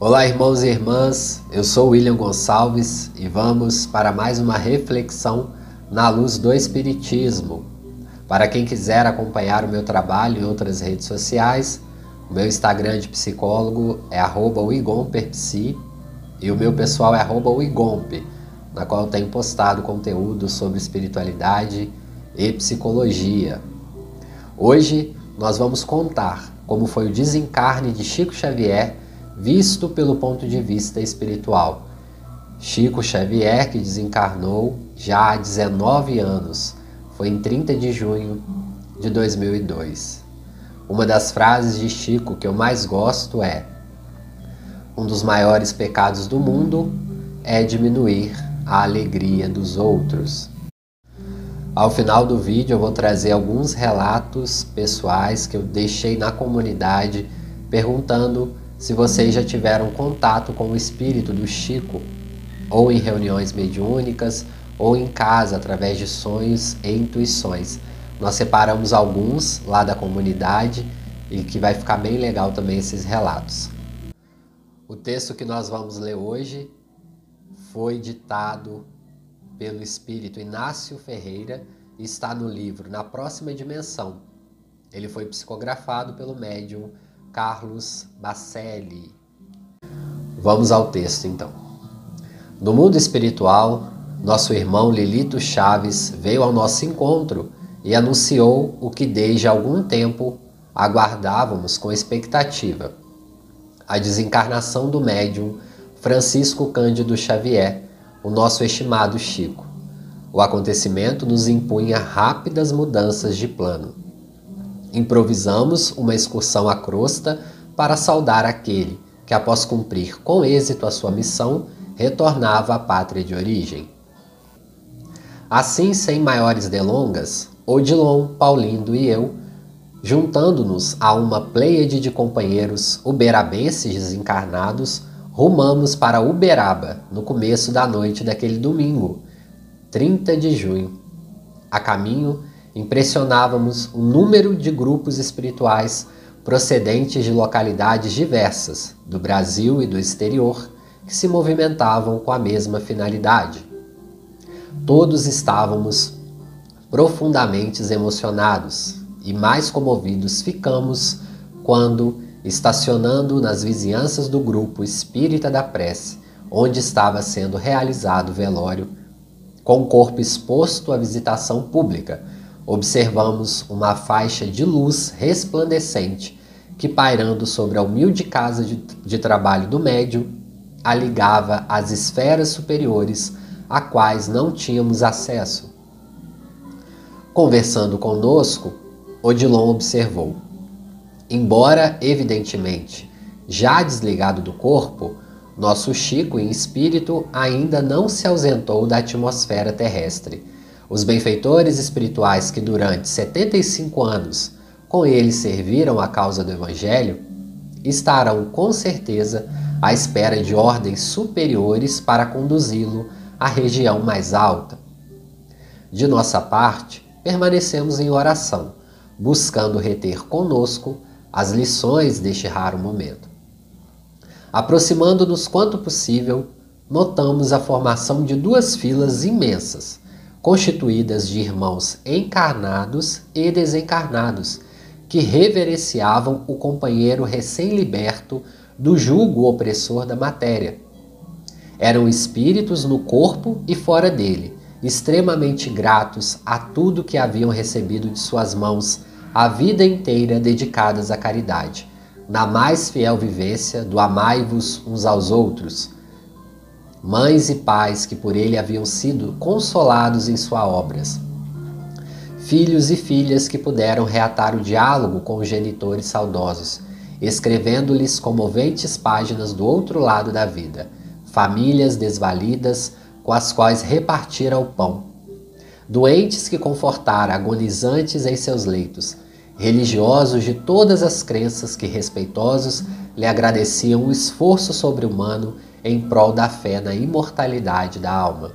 Olá, irmãos e irmãs. Eu sou William Gonçalves e vamos para mais uma reflexão na luz do Espiritismo. Para quem quiser acompanhar o meu trabalho em outras redes sociais, o meu Instagram de psicólogo é @wigomperpsi e o meu pessoal é @wigompe, na qual eu tenho postado conteúdo sobre espiritualidade e psicologia. Hoje nós vamos contar como foi o desencarne de Chico Xavier visto pelo ponto de vista espiritual. Chico Xavier, que desencarnou já há 19 anos, foi em 30 de junho de 2002. Uma das frases de Chico que eu mais gosto é: Um dos maiores pecados do mundo é diminuir a alegria dos outros. Ao final do vídeo eu vou trazer alguns relatos pessoais que eu deixei na comunidade perguntando se vocês já tiveram contato com o espírito do Chico, ou em reuniões mediúnicas, ou em casa através de sonhos e intuições. Nós separamos alguns lá da comunidade e que vai ficar bem legal também esses relatos. O texto que nós vamos ler hoje foi ditado pelo espírito Inácio Ferreira e está no livro Na Próxima Dimensão. Ele foi psicografado pelo médium Carlos Bacelli. Vamos ao texto então. No mundo espiritual, nosso irmão Lilito Chaves veio ao nosso encontro e anunciou o que desde algum tempo aguardávamos com expectativa: a desencarnação do médium Francisco Cândido Xavier, o nosso estimado Chico. O acontecimento nos impunha rápidas mudanças de plano. Improvisamos uma excursão à crosta para saudar aquele que, após cumprir com êxito a sua missão, retornava à pátria de origem. Assim, sem maiores delongas, Odilon, Paulindo e eu, juntando-nos a uma pleiade de companheiros uberabenses desencarnados, rumamos para Uberaba no começo da noite daquele domingo, 30 de junho. A caminho, impressionávamos o número de grupos espirituais procedentes de localidades diversas, do Brasil e do exterior, que se movimentavam com a mesma finalidade. Todos estávamos profundamente emocionados e mais comovidos ficamos quando, estacionando nas vizinhanças do grupo Espírita da Prece, onde estava sendo realizado o velório, com o corpo exposto à visitação pública, observamos uma faixa de luz resplandecente que, pairando sobre a humilde casa de, de trabalho do médium, a ligava às esferas superiores a quais não tínhamos acesso. Conversando conosco, Odilon observou: embora evidentemente já desligado do corpo, nosso Chico em espírito ainda não se ausentou da atmosfera terrestre os benfeitores espirituais que durante 75 anos com ele serviram a causa do Evangelho estarão com certeza à espera de ordens superiores para conduzi-lo à região mais alta. De nossa parte, permanecemos em oração, buscando reter conosco as lições deste raro momento. Aproximando-nos quanto possível, notamos a formação de duas filas imensas constituídas de irmãos encarnados e desencarnados, que reverenciavam o companheiro recém-liberto do jugo opressor da matéria. Eram espíritos no corpo e fora dele, extremamente gratos a tudo que haviam recebido de suas mãos a vida inteira dedicadas à caridade, na mais fiel vivência do amai-vos uns aos outros mães e pais que por ele haviam sido consolados em suas obras, filhos e filhas que puderam reatar o diálogo com os genitores saudosos, escrevendo-lhes comoventes páginas do outro lado da vida, famílias desvalidas com as quais repartira o pão, doentes que confortara agonizantes em seus leitos, religiosos de todas as crenças que respeitosos lhe agradeciam o esforço sobre-humano em prol da fé na imortalidade da alma.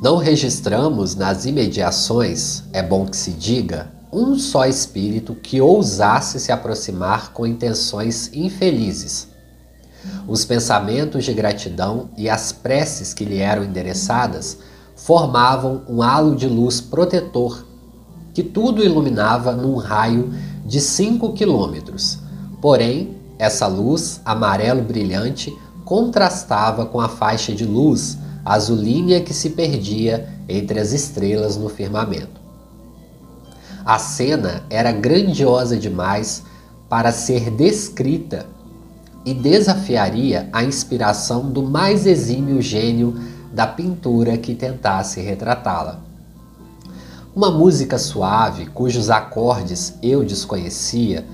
Não registramos nas imediações, é bom que se diga, um só espírito que ousasse se aproximar com intenções infelizes. Os pensamentos de gratidão e as preces que lhe eram endereçadas formavam um halo de luz protetor que tudo iluminava num raio de 5 quilômetros. Porém, essa luz amarelo brilhante contrastava com a faixa de luz azulínea que se perdia entre as estrelas no firmamento. A cena era grandiosa demais para ser descrita e desafiaria a inspiração do mais exímio gênio da pintura que tentasse retratá-la. Uma música suave, cujos acordes eu desconhecia,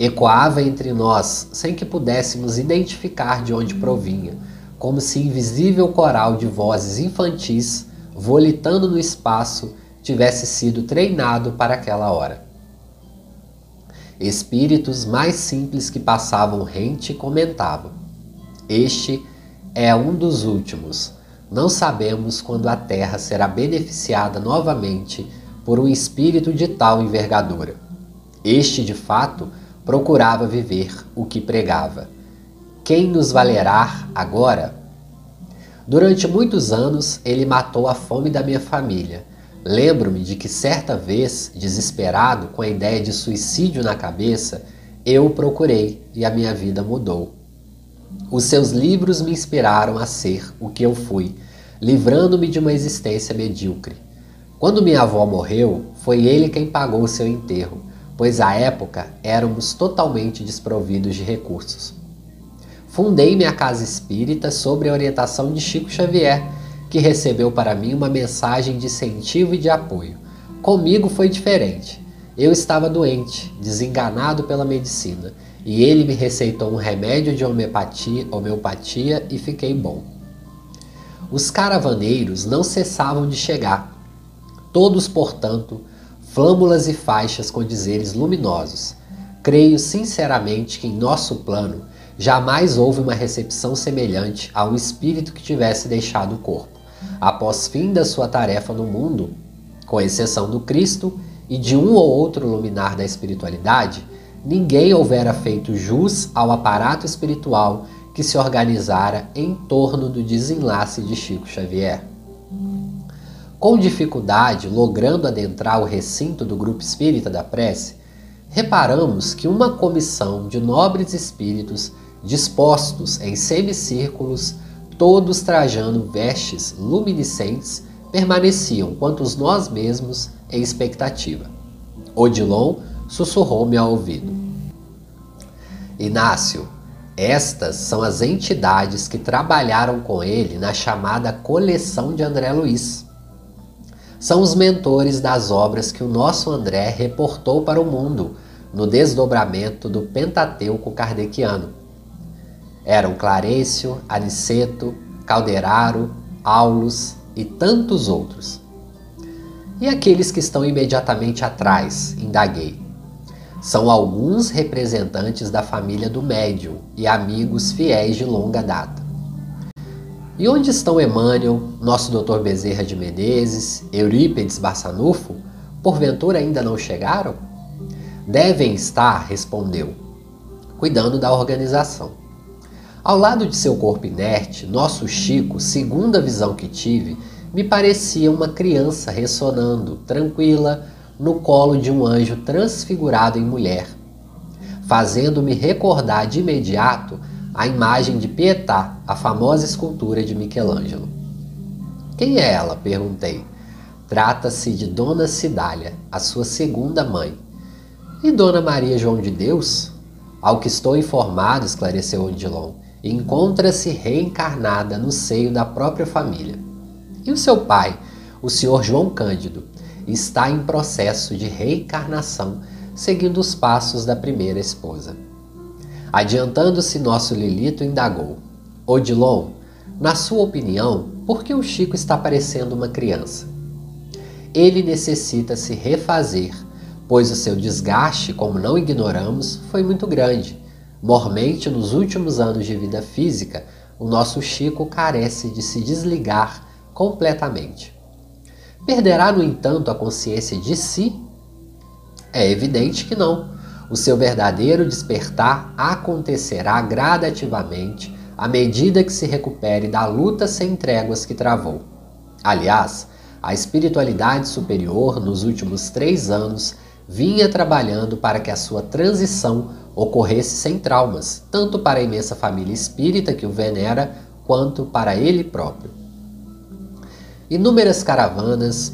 ecoava entre nós sem que pudéssemos identificar de onde provinha, como se invisível coral de vozes infantis, volitando no espaço, tivesse sido treinado para aquela hora. Espíritos mais simples que passavam rente comentavam: Este é um dos últimos. Não sabemos quando a Terra será beneficiada novamente por um espírito de tal envergadura. Este, de fato, procurava viver o que pregava. Quem nos valerá agora? Durante muitos anos, ele matou a fome da minha família Lembro-me de que certa vez, desesperado, com a ideia de suicídio na cabeça, eu o procurei e a minha vida mudou. Os seus livros me inspiraram a ser o que eu fui, livrando-me de uma existência medíocre. Quando minha avó morreu, foi ele quem pagou o seu enterro, pois à época éramos totalmente desprovidos de recursos. Fundei minha casa espírita sob a orientação de Chico Xavier que recebeu para mim uma mensagem de incentivo e de apoio. Comigo foi diferente. Eu estava doente, desenganado pela medicina, e ele me receitou um remédio de homeopatia, homeopatia e fiquei bom. Os caravaneiros não cessavam de chegar, todos, portanto, flâmulas e faixas com dizeres luminosos. Creio sinceramente que em nosso plano jamais houve uma recepção semelhante a um espírito que tivesse deixado o corpo após fim da sua tarefa no mundo, com exceção do Cristo e de um ou outro luminar da espiritualidade, ninguém houvera feito jus ao aparato espiritual que se organizara em torno do desenlace de Chico Xavier. Com dificuldade, logrando adentrar o recinto do grupo espírita da prece, reparamos que uma comissão de nobres espíritos dispostos em semicírculos todos trajando vestes luminescentes, permaneciam quantos nós mesmos em expectativa. Odilon sussurrou-me ao ouvido. Inácio, estas são as entidades que trabalharam com ele na chamada coleção de André Luiz. São os mentores das obras que o nosso André reportou para o mundo no desdobramento do Pentateuco kardeciano eram Clarencio, Aniceto, Calderaro, Aulus e tantos outros. E aqueles que estão imediatamente atrás, indaguei. São alguns representantes da família do médium e amigos fiéis de longa data. E onde estão Emmanuel, nosso Dr. Bezerra de Menezes, Eurípides Bassanufo? Porventura ainda não chegaram? Devem estar, respondeu, cuidando da organização. Ao lado de seu corpo inerte, nosso Chico, segundo a visão que tive, me parecia uma criança ressonando, tranquila, no colo de um anjo transfigurado em mulher, fazendo-me recordar de imediato a imagem de Pietà, a famosa escultura de Michelangelo. Quem é ela? perguntei. Trata-se de Dona Cidália, a sua segunda mãe. E Dona Maria João de Deus? Ao que estou informado, esclareceu Odilon, encontra-se reencarnada no seio da própria família. E o seu pai, o senhor João Cândido, está em processo de reencarnação, seguindo os passos da primeira esposa. Adiantando-se, nosso Lilito indagou: Odilon, na sua opinião, por que o Chico está parecendo uma criança? Ele necessita se refazer, pois o seu desgaste, como não ignoramos, foi muito grande Mormente, nos últimos anos de vida física, o nosso Chico carece de se desligar completamente. Perderá, no entanto, a consciência de si? É evidente que não. O seu verdadeiro despertar acontecerá gradativamente à medida que se recupere da luta sem tréguas que travou. Aliás, a espiritualidade superior, nos últimos três anos, vinha trabalhando para que a sua transição ocorresse sem traumas, tanto para a imensa família espírita que o venera, quanto para ele próprio. Inúmeras caravanas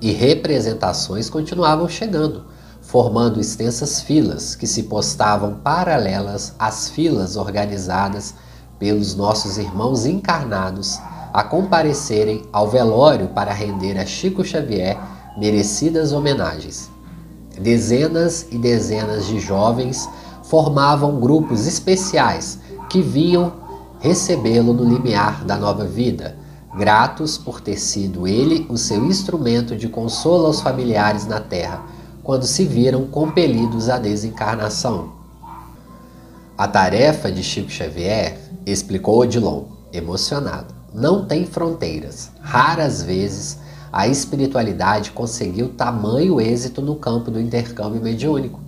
e representações continuavam chegando, formando extensas filas que se postavam paralelas às filas organizadas pelos nossos irmãos encarnados a comparecerem ao velório para render a Chico Xavier merecidas homenagens. Dezenas e dezenas de jovens formavam grupos especiais que vinham recebê-lo no limiar da nova vida, gratos por ter sido ele o seu instrumento de consolo aos familiares na terra, quando se viram compelidos à desencarnação. A tarefa de Chico Xavier, explicou Odilon, emocionado, não tem fronteiras. Raras vezes a espiritualidade conseguiu tamanho êxito no campo do intercâmbio mediúnico.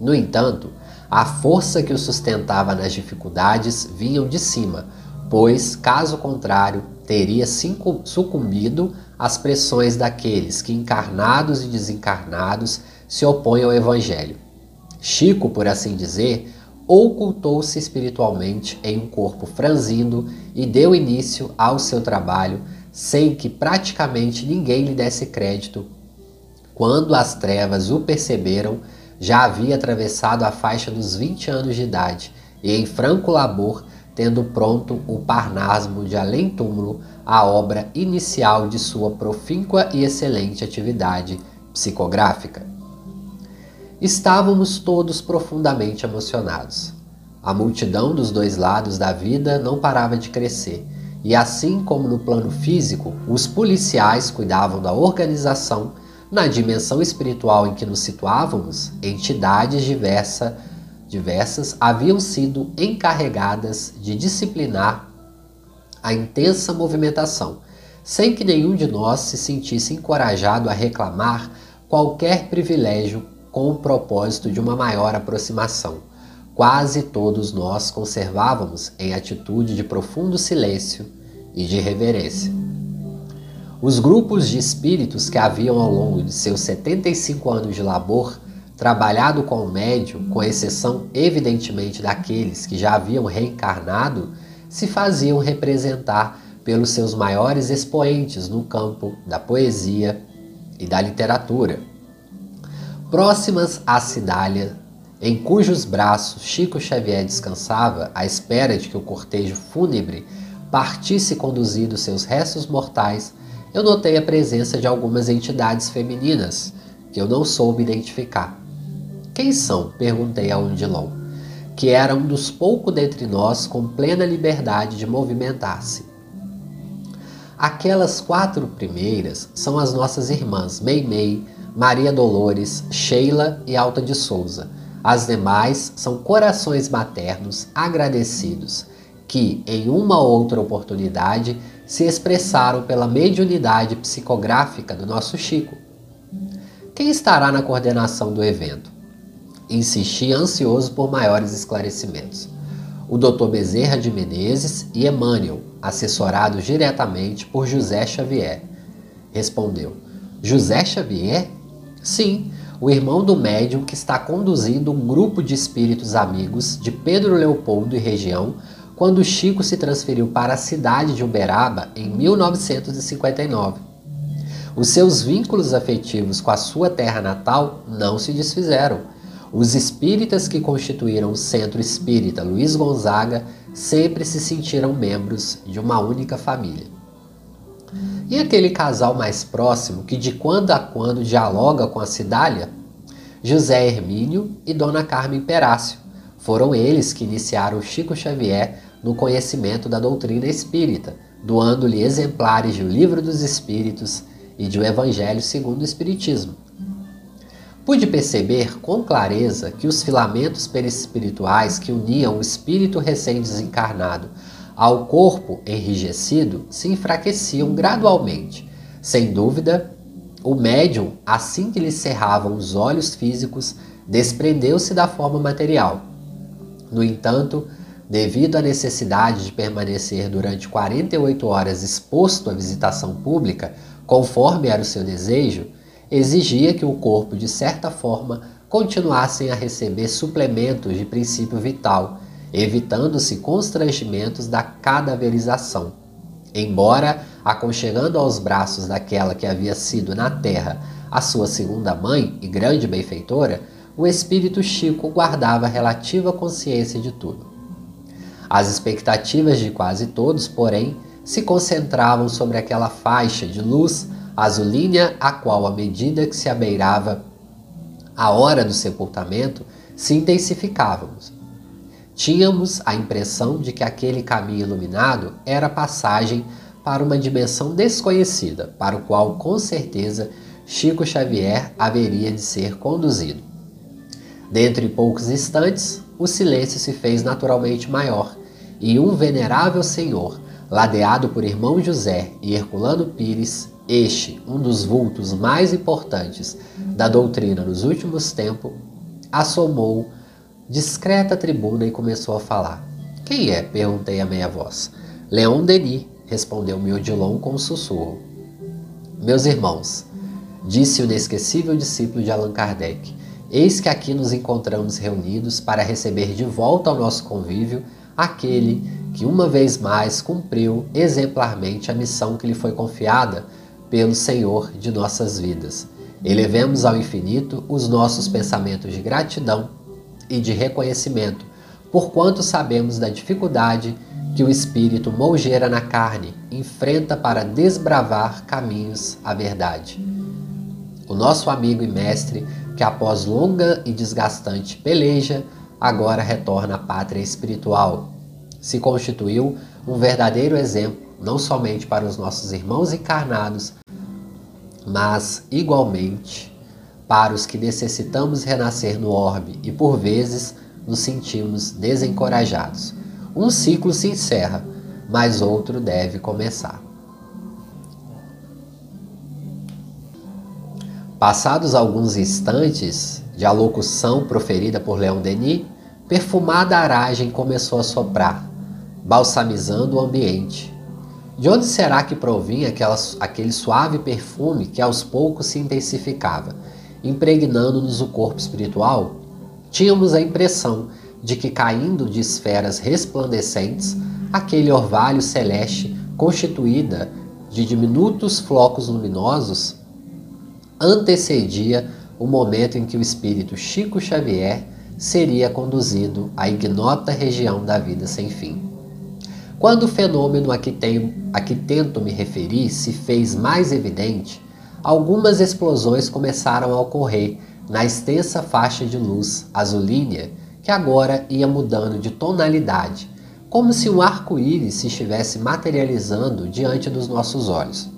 No entanto, a força que o sustentava nas dificuldades vinham de cima, pois, caso contrário, teria sucumbido às pressões daqueles que, encarnados e desencarnados, se opõem ao Evangelho. Chico, por assim dizer, ocultou-se espiritualmente em um corpo franzindo e deu início ao seu trabalho sem que praticamente ninguém lhe desse crédito. Quando as trevas o perceberam, já havia atravessado a faixa dos 20 anos de idade e, em franco labor, tendo pronto o Parnasmo de Além Túmulo, a obra inicial de sua profíncua e excelente atividade psicográfica. Estávamos todos profundamente emocionados. A multidão dos dois lados da vida não parava de crescer e assim como no plano físico, os policiais cuidavam da organização, na dimensão espiritual em que nos situávamos, entidades diversa, diversas haviam sido encarregadas de disciplinar a intensa movimentação, sem que nenhum de nós se sentisse encorajado a reclamar qualquer privilégio com o propósito de uma maior aproximação. Quase todos nós conservávamos em atitude de profundo silêncio e de reverência. Os grupos de espíritos que haviam ao longo de seus 75 anos de labor trabalhado com o médium, com exceção evidentemente daqueles que já haviam reencarnado, se faziam representar pelos seus maiores expoentes no campo da poesia e da literatura. Próximas à Cidália, em cujos braços Chico Xavier descansava, à espera de que o cortejo fúnebre partisse conduzindo seus restos mortais, eu notei a presença de algumas entidades femininas que eu não soube identificar. Quem são? perguntei a Undilon, que era um dos poucos dentre nós com plena liberdade de movimentar-se. Aquelas quatro primeiras são as nossas irmãs Meimei, Maria Dolores, Sheila e Alta de Souza. As demais são corações maternos agradecidos que, em uma outra oportunidade, se expressaram pela mediunidade psicográfica do nosso Chico. Quem estará na coordenação do evento? Insisti ansioso por maiores esclarecimentos. O Dr. Bezerra de Menezes e Emmanuel, assessorados diretamente por José Xavier. Respondeu: José Xavier? Sim, o irmão do médium que está conduzindo um grupo de espíritos amigos de Pedro Leopoldo e região quando Chico se transferiu para a cidade de Uberaba em 1959. Os seus vínculos afetivos com a sua terra natal não se desfizeram. Os espíritas que constituíram o Centro Espírita Luiz Gonzaga sempre se sentiram membros de uma única família. E aquele casal mais próximo que de quando a quando dialoga com a Cidália? José Hermínio e Dona Carmen Perácio. Foram eles que iniciaram Chico Xavier no conhecimento da doutrina espírita, doando-lhe exemplares de O Livro dos Espíritos e de O Evangelho segundo o Espiritismo. Pude perceber com clareza que os filamentos perispirituais que uniam o espírito recém-desencarnado ao corpo enrijecido se enfraqueciam gradualmente. Sem dúvida, o médium, assim que lhe cerravam os olhos físicos, desprendeu-se da forma material. No entanto, devido à necessidade de permanecer durante 48 horas exposto à visitação pública, conforme era o seu desejo, exigia que o corpo, de certa forma, continuasse a receber suplementos de princípio vital, evitando-se constrangimentos da cadaverização. Embora aconchegando aos braços daquela que havia sido na terra a sua segunda mãe e grande benfeitora, o espírito Chico guardava relativa consciência de tudo. As expectativas de quase todos, porém, se concentravam sobre aquela faixa de luz azulínea a qual, à medida que se abeirava a hora do sepultamento, se intensificávamos. Tínhamos a impressão de que aquele caminho iluminado era passagem para uma dimensão desconhecida, para o qual, com certeza, Chico Xavier haveria de ser conduzido. Dentro de poucos instantes, o silêncio se fez naturalmente maior e um venerável senhor, ladeado por irmão José e Herculano Pires, este, um dos vultos mais importantes da doutrina nos últimos tempos, assomou discreta tribuna e começou a falar. Quem é? perguntei a meia voz. Leon Denis, respondeu-me Odilon com um sussurro. Meus irmãos, disse o inesquecível discípulo de Allan Kardec, eis que aqui nos encontramos reunidos para receber de volta ao nosso convívio aquele que uma vez mais cumpriu exemplarmente a missão que lhe foi confiada pelo Senhor de nossas vidas. Elevemos ao infinito os nossos pensamentos de gratidão e de reconhecimento, porquanto sabemos da dificuldade que o espírito molgeira na carne enfrenta para desbravar caminhos à verdade. O nosso amigo e mestre, que após longa e desgastante peleja, agora retorna à pátria espiritual, se constituiu um verdadeiro exemplo não somente para os nossos irmãos encarnados, mas igualmente para os que necessitamos renascer no orbe e por vezes nos sentimos desencorajados. Um ciclo se encerra, mas outro deve começar. Passados alguns instantes de alocução proferida por Leon Denis, perfumada aragem começou a soprar, balsamizando o ambiente. De onde será que provinha aquela, aquele suave perfume que aos poucos se intensificava, impregnando-nos o corpo espiritual? Tínhamos a impressão de que, caindo de esferas resplandecentes, aquele orvalho celeste, constituída de diminutos flocos luminosos, antecedia o momento em que o espírito Chico Xavier seria conduzido à ignota região da vida sem fim. Quando o fenômeno a que, a que tento me referir se fez mais evidente, algumas explosões começaram a ocorrer na extensa faixa de luz azulínea que agora ia mudando de tonalidade, como se um arco-íris se estivesse materializando diante dos nossos olhos.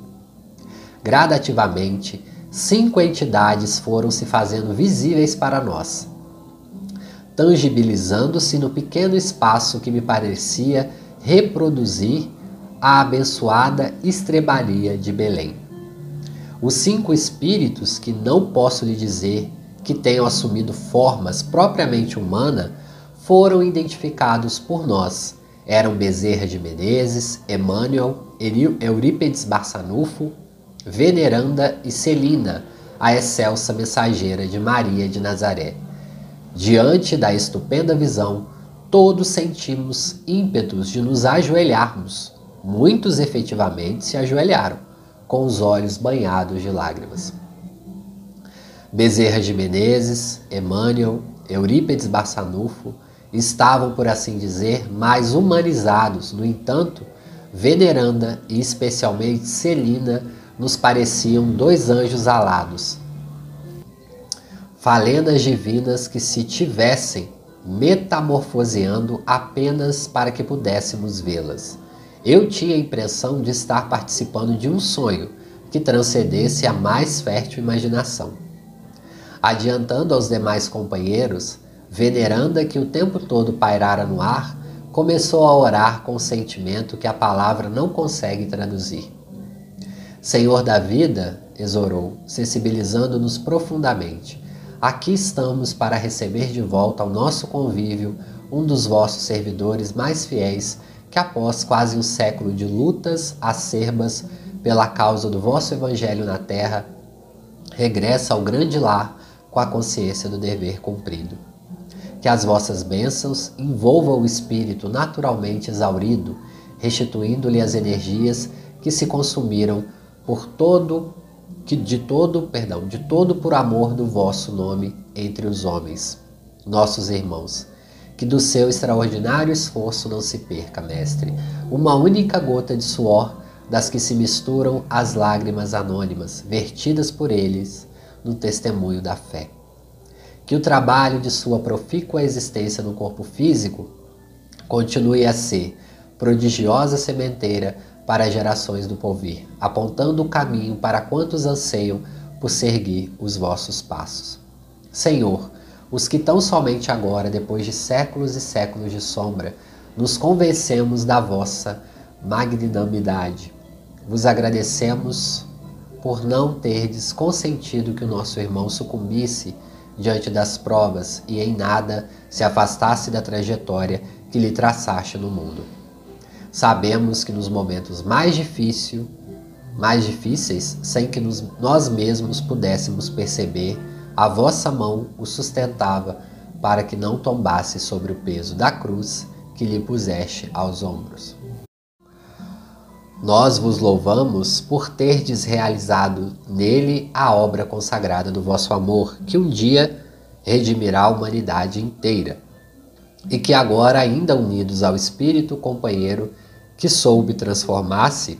Gradativamente, cinco entidades foram se fazendo visíveis para nós tangibilizando-se no pequeno espaço que me parecia reproduzir a abençoada estrebaria de Belém. Os cinco espíritos, que não posso lhe dizer que tenham assumido formas propriamente humanas, foram identificados por nós. Eram Bezerra de Menezes, Emmanuel, Eurípedes Barçanufo, Veneranda e Celina, a excelsa mensageira de Maria de Nazaré. Diante da estupenda visão, todos sentimos ímpetos de nos ajoelharmos. Muitos efetivamente se ajoelharam, com os olhos banhados de lágrimas. Bezerra de Menezes, Emmanuel, Eurípedes Barçanufo estavam, por assim dizer, mais humanizados. No entanto, Veneranda e especialmente Celina nos pareciam dois anjos alados, falenas divinas que se tivessem metamorfoseando apenas para que pudéssemos vê-las. Eu tinha a impressão de estar participando de um sonho que transcendesse a mais fértil imaginação. Adiantando aos demais companheiros, Veneranda, que o tempo todo pairara no ar, começou a orar com um sentimento que a palavra não consegue traduzir. Senhor da vida, exorou, sensibilizando-nos profundamente, aqui estamos para receber de volta ao nosso convívio um dos vossos servidores mais fiéis, que após quase um século de lutas acerbas pela causa do vosso evangelho na terra, regressa ao grande lar com a consciência do dever cumprido. Que as vossas bênçãos envolvam o espírito naturalmente exaurido, restituindo-lhe as energias que se consumiram por todo que de todo, perdão, de todo por amor do vosso nome entre os homens, nossos irmãos. Que do seu extraordinário esforço não se perca, mestre, uma única gota de suor das que se misturam as lágrimas anônimas vertidas por eles no testemunho da fé. Que o trabalho de sua profícua existência no corpo físico continue a ser prodigiosa sementeira para gerações do porvir, apontando o caminho para quantos anseiam por seguir os vossos passos. Senhor, os que tão somente agora, depois de séculos e séculos de sombra, nos convencemos da vossa magnanimidade. Vos agradecemos por não terdes consentido que o nosso irmão sucumbisse diante das provas e em nada se afastasse da trajetória que lhe traçaste no mundo. Sabemos que nos momentos mais difíceis, mais difíceis, sem que nos, nós mesmos pudéssemos perceber, a vossa mão o sustentava para que não tombasse sobre o peso da cruz que lhe puseste aos ombros. Nós vos louvamos por terdes realizado nele a obra consagrada do vosso amor, que um dia redimirá a humanidade inteira, e que agora, ainda unidos ao Espírito companheiro que soube transformar-se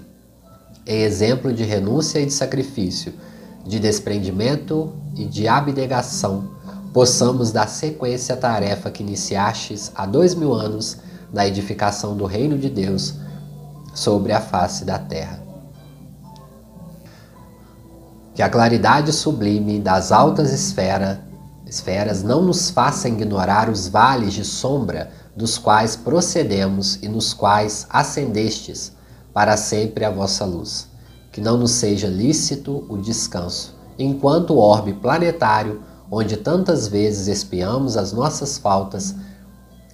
em exemplo de renúncia e de sacrifício, de desprendimento e de abnegação, possamos dar sequência à tarefa que iniciastes há dois mil anos na edificação do reino de Deus sobre a face da terra. Que a claridade sublime das altas esferas, esferas não nos faça ignorar os vales de sombra dos quais procedemos e nos quais ascendestes para sempre a vossa luz. Que não nos seja lícito o descanso, enquanto o orbe planetário, onde tantas vezes espiamos as nossas faltas,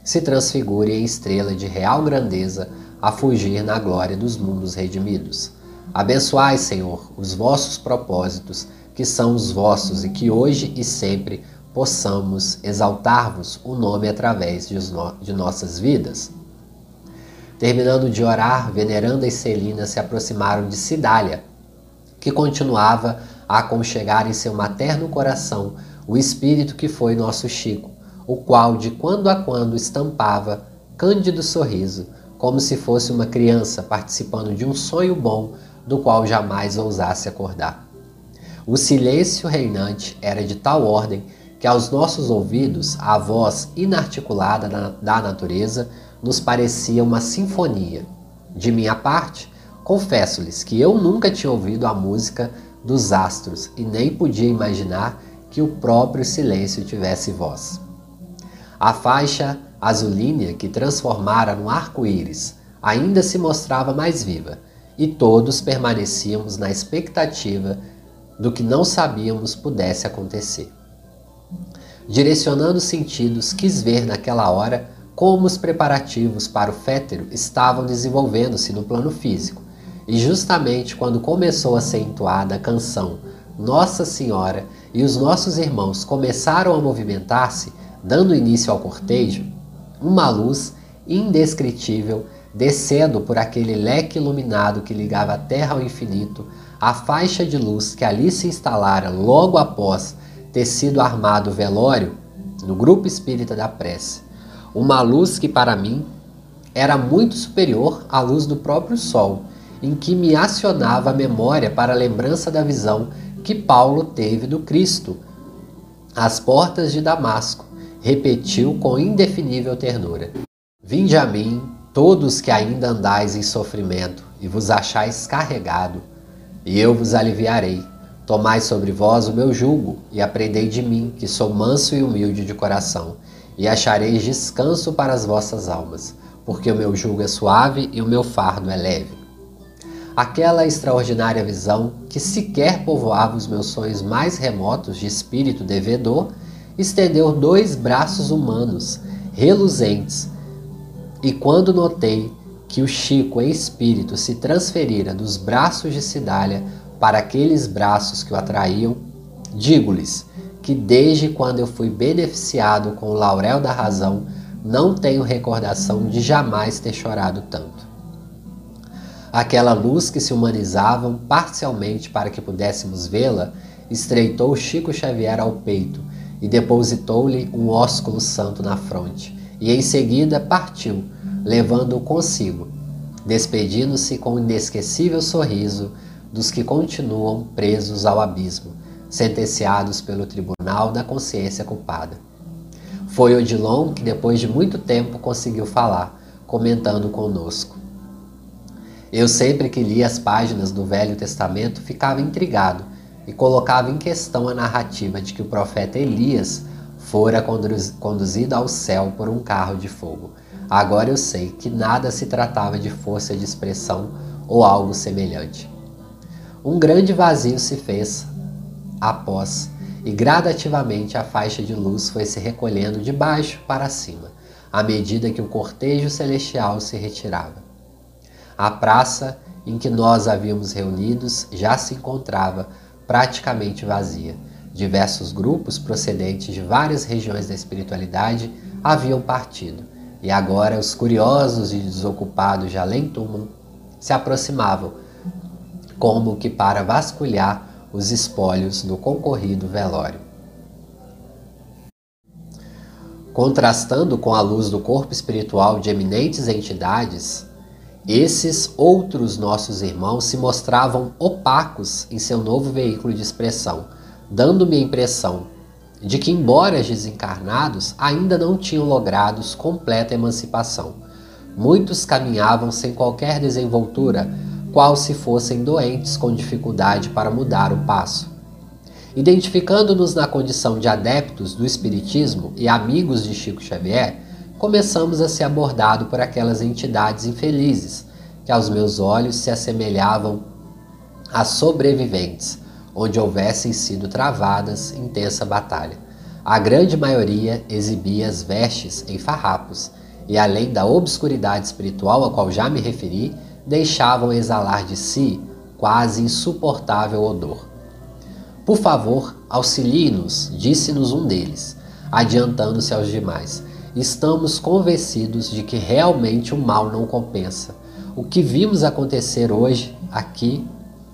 se transfigure em estrela de real grandeza a fugir na glória dos mundos redimidos. Abençoai, Senhor, os vossos propósitos, que são os vossos, e que hoje e sempre possamos exaltar-vos o nome através de, no de nossas vidas. Terminando de orar, Veneranda e Celina se aproximaram de Cidália, que continuava a aconchegar em seu materno coração o espírito que foi nosso Chico, o qual de quando a quando estampava cândido sorriso como se fosse uma criança participando de um sonho bom do qual jamais ousasse acordar. O silêncio reinante era de tal ordem que aos nossos ouvidos a voz inarticulada da natureza nos parecia uma sinfonia. De minha parte, confesso-lhes que eu nunca tinha ouvido a música dos astros e nem podia imaginar que o próprio silêncio tivesse voz. A faixa azulínea que transformara no arco-íris ainda se mostrava mais viva, e todos permanecíamos na expectativa do que não sabíamos pudesse acontecer. Direcionando os sentidos, quis ver naquela hora como os preparativos para o fétero estavam desenvolvendo-se no plano físico, e justamente quando começou a ser entoada a canção Nossa Senhora e os nossos irmãos começaram a movimentar-se, dando início ao cortejo, uma luz indescritível descendo por aquele leque iluminado que ligava a Terra ao infinito, a faixa de luz que ali se instalara logo após ter sido armado o velório no grupo espírita da prece. Uma luz que para mim era muito superior à luz do próprio sol, em que me acionava a memória para a lembrança da visão que Paulo teve do Cristo às portas de Damasco, repetiu com indefinível ternura: Vinde a mim, todos que ainda andais em sofrimento e vos achais carregado, e eu vos aliviarei. Tomai sobre vós o meu jugo e aprendei de mim, que sou manso e humilde de coração, e achareis descanso para as vossas almas, porque o meu jugo é suave e o meu fardo é leve. aquela extraordinária visão que sequer povoava os meus sonhos mais remotos de espírito devedor, estendeu dois braços humanos, reluzentes, e quando notei que o Chico em espírito se transferira dos braços de Cidália para aqueles braços que o atraíam, digo-lhes que desde quando eu fui beneficiado com o laurel da razão, não tenho recordação de jamais ter chorado tanto. Aquela luz que se humanizavam parcialmente para que pudéssemos vê-la, estreitou Chico Xavier ao peito e depositou-lhe um ósculo santo na fronte, e em seguida partiu, levando-o consigo, despedindo-se com um inesquecível sorriso dos que continuam presos ao abismo, sentenciados pelo tribunal da consciência culpada. Foi Odilon que, depois de muito tempo, conseguiu falar, comentando conosco. Eu sempre que li as páginas do Velho Testamento ficava intrigado e colocava em questão a narrativa de que o profeta Elias fora conduzido ao céu por um carro de fogo. Agora eu sei que nada se tratava de força de expressão ou algo semelhante. Um grande vazio se fez após e gradativamente a faixa de luz foi se recolhendo de baixo para cima, à medida que o cortejo celestial se retirava. A praça em que nós havíamos reunidos já se encontrava praticamente vazia. Diversos grupos procedentes de várias regiões da espiritualidade haviam partido, e agora os curiosos e desocupados de além-túmulo se aproximavam, como que para vasculhar os espólios do concorrido velório. Contrastando com a luz do corpo espiritual de eminentes entidades, esses outros nossos irmãos se mostravam opacos em seu novo veículo de expressão, dando-me a impressão de que, embora desencarnados, ainda não tinham logrado completa emancipação. Muitos caminhavam sem qualquer desenvoltura, qual se fossem doentes com dificuldade para mudar o passo. Identificando-nos na condição de adeptos do Espiritismo e amigos de Chico Xavier, começamos a ser abordados por aquelas entidades infelizes, que aos meus olhos se assemelhavam a sobreviventes, onde houvessem sido travadas intensa batalha. A grande maioria exibia as vestes em farrapos, e além da obscuridade espiritual a qual já me referi, deixavam exalar de si quase insuportável odor. Por favor, auxilie-nos, disse-nos um deles, adiantando-se aos demais. Estamos convencidos de que realmente o mal não compensa. O que vimos acontecer hoje, aqui,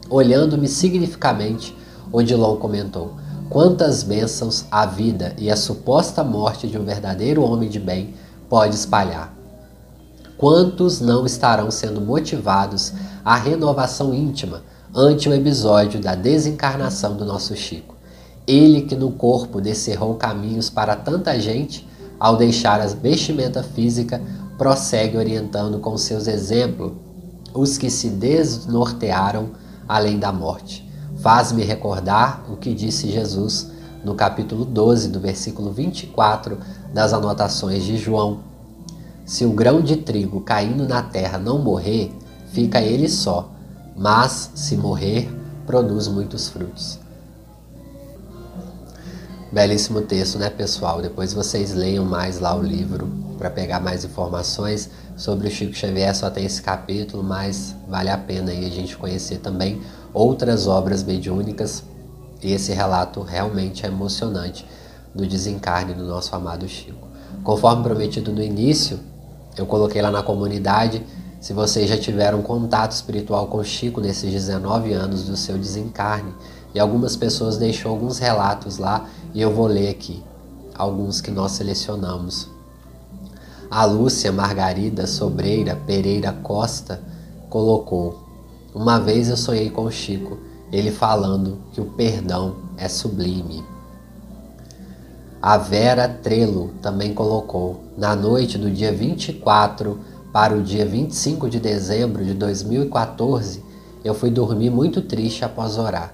olhando-me significamente, Odilon comentou: Quantas bênçãos a vida e a suposta morte de um verdadeiro homem de bem pode espalhar? Quantos não estarão sendo motivados à renovação íntima ante o episódio da desencarnação do nosso Chico? Ele que no corpo descerrou caminhos para tanta gente ao deixar a vestimenta física, prossegue orientando com seus exemplos os que se desnortearam além da morte. Faz-me recordar o que disse Jesus no capítulo 12, do versículo 24 das anotações de João. Se o grão de trigo caindo na terra não morrer, fica ele só, mas se morrer, produz muitos frutos. Belíssimo texto, né, pessoal? Depois vocês leiam mais lá o livro para pegar mais informações sobre o Chico Xavier. Só tem esse capítulo, mas vale a pena aí a gente conhecer também outras obras mediúnicas. E esse relato realmente é emocionante do desencarne do nosso amado Chico. Conforme prometido no início, eu coloquei lá na comunidade se vocês já tiveram contato espiritual com Chico nesses 19 anos do seu desencarne. E algumas pessoas deixou alguns relatos lá e eu vou ler aqui alguns que nós selecionamos. A Lúcia Margarida Sobreira Pereira Costa colocou: Uma vez eu sonhei com Chico, ele falando que o perdão é sublime. A Vera Trelo também colocou: Na noite do dia 24 para o dia 25 de dezembro de 2014, eu fui dormir muito triste após orar.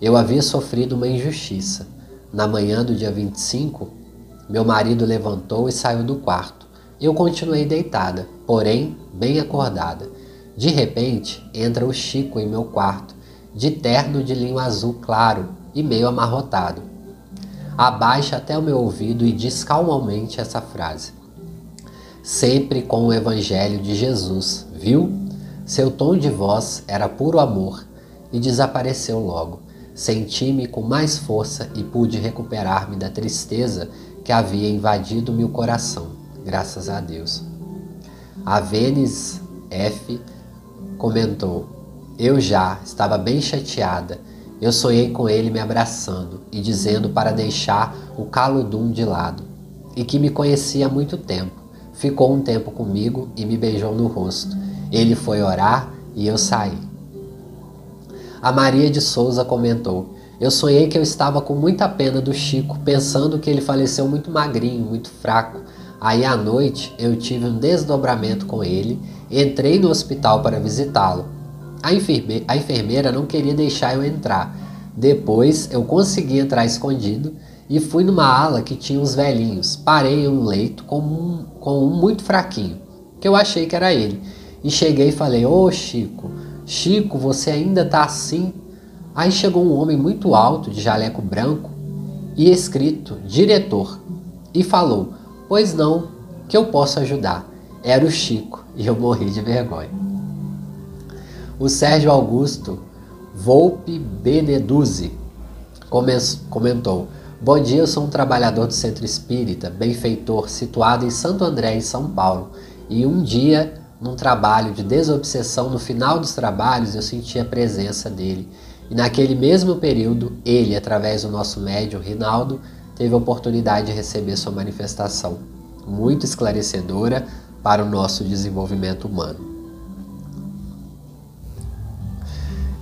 Eu havia sofrido uma injustiça. Na manhã do dia 25, meu marido levantou e saiu do quarto. Eu continuei deitada, porém bem acordada. De repente, entra o Chico em meu quarto, de terno de linho azul claro e meio amarrotado. Abaixa até o meu ouvido e diz calmamente essa frase. Sempre com o Evangelho de Jesus, viu? Seu tom de voz era puro amor e desapareceu logo. Senti-me com mais força e pude recuperar-me da tristeza que havia invadido meu coração, graças a Deus. A Vênis F comentou: Eu já estava bem chateada. Eu sonhei com ele me abraçando e dizendo para deixar o caludum de lado e que me conhecia há muito tempo. Ficou um tempo comigo e me beijou no rosto. Ele foi orar e eu saí. A Maria de Souza comentou: Eu sonhei que eu estava com muita pena do Chico, pensando que ele faleceu muito magrinho, muito fraco. Aí à noite eu tive um desdobramento com ele, entrei no hospital para visitá-lo. A, enferme a enfermeira não queria deixar eu entrar. Depois eu consegui entrar escondido e fui numa ala que tinha uns velhinhos. Parei em um leito com um, com um muito fraquinho, que eu achei que era ele. E cheguei e falei: Ô oh, Chico, Chico, você ainda tá assim? Aí chegou um homem muito alto, de jaleco branco e escrito diretor, e falou: Pois não, que eu posso ajudar. Era o Chico e eu morri de vergonha. O Sérgio Augusto Volpe Beneduzzi comentou: Bom dia, eu sou um trabalhador do Centro Espírita, benfeitor, situado em Santo André, em São Paulo, e um dia num trabalho de desobsessão, no final dos trabalhos eu senti a presença dele. E naquele mesmo período, ele, através do nosso médium Rinaldo, teve a oportunidade de receber sua manifestação, muito esclarecedora para o nosso desenvolvimento humano.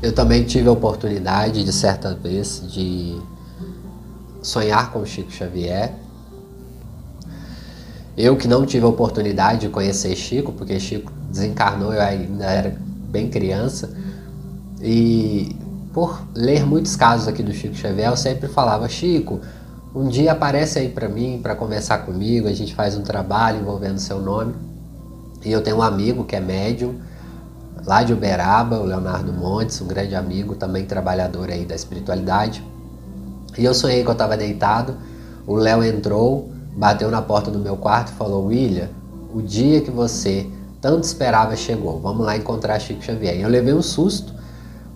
Eu também tive a oportunidade, de certa vez, de sonhar com Chico Xavier eu que não tive a oportunidade de conhecer Chico, porque Chico desencarnou, eu ainda era bem criança, e por ler muitos casos aqui do Chico Xavier, eu sempre falava, Chico, um dia aparece aí para mim, para conversar comigo, a gente faz um trabalho envolvendo seu nome. E eu tenho um amigo que é médium, lá de Uberaba, o Leonardo Montes, um grande amigo, também trabalhador aí da espiritualidade. E eu sonhei que eu estava deitado, o Léo entrou, bateu na porta do meu quarto e falou: William, o dia que você tanto esperava chegou. Vamos lá encontrar Chico Xavier. E eu levei um susto,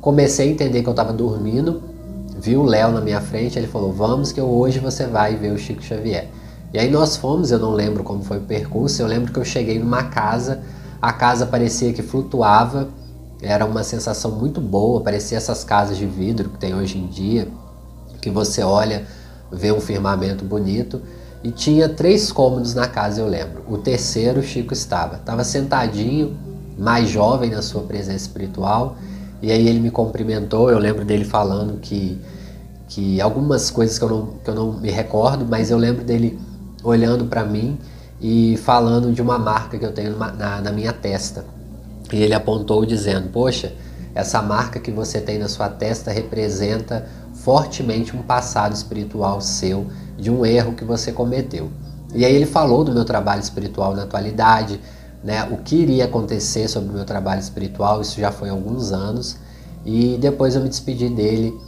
comecei a entender que eu estava dormindo, vi o Léo na minha frente, ele falou: Vamos, que hoje você vai ver o Chico Xavier. E aí nós fomos, eu não lembro como foi o percurso, eu lembro que eu cheguei numa casa, a casa parecia que flutuava, era uma sensação muito boa, parecia essas casas de vidro que tem hoje em dia, que você olha, vê um firmamento bonito. E tinha três cômodos na casa, eu lembro. O terceiro, Chico estava. Estava sentadinho, mais jovem na sua presença espiritual. E aí ele me cumprimentou. Eu lembro dele falando que, que algumas coisas que eu, não, que eu não me recordo, mas eu lembro dele olhando para mim e falando de uma marca que eu tenho na, na minha testa. E ele apontou dizendo: Poxa, essa marca que você tem na sua testa representa fortemente um passado espiritual seu de um erro que você cometeu. E aí ele falou do meu trabalho espiritual na atualidade, né, o que iria acontecer sobre o meu trabalho espiritual, isso já foi há alguns anos, e depois eu me despedi dele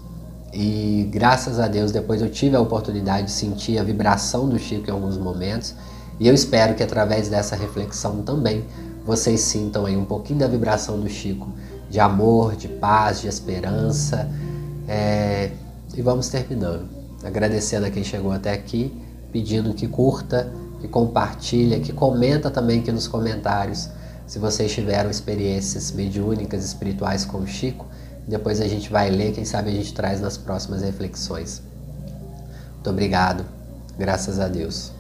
e graças a Deus depois eu tive a oportunidade de sentir a vibração do Chico em alguns momentos, e eu espero que através dessa reflexão também vocês sintam aí um pouquinho da vibração do Chico, de amor, de paz, de esperança, é... e vamos terminando agradecendo a quem chegou até aqui, pedindo que curta, que compartilha, que comenta também aqui nos comentários se vocês tiveram experiências mediúnicas, espirituais com o Chico. Depois a gente vai ler, quem sabe a gente traz nas próximas reflexões. Muito obrigado, graças a Deus.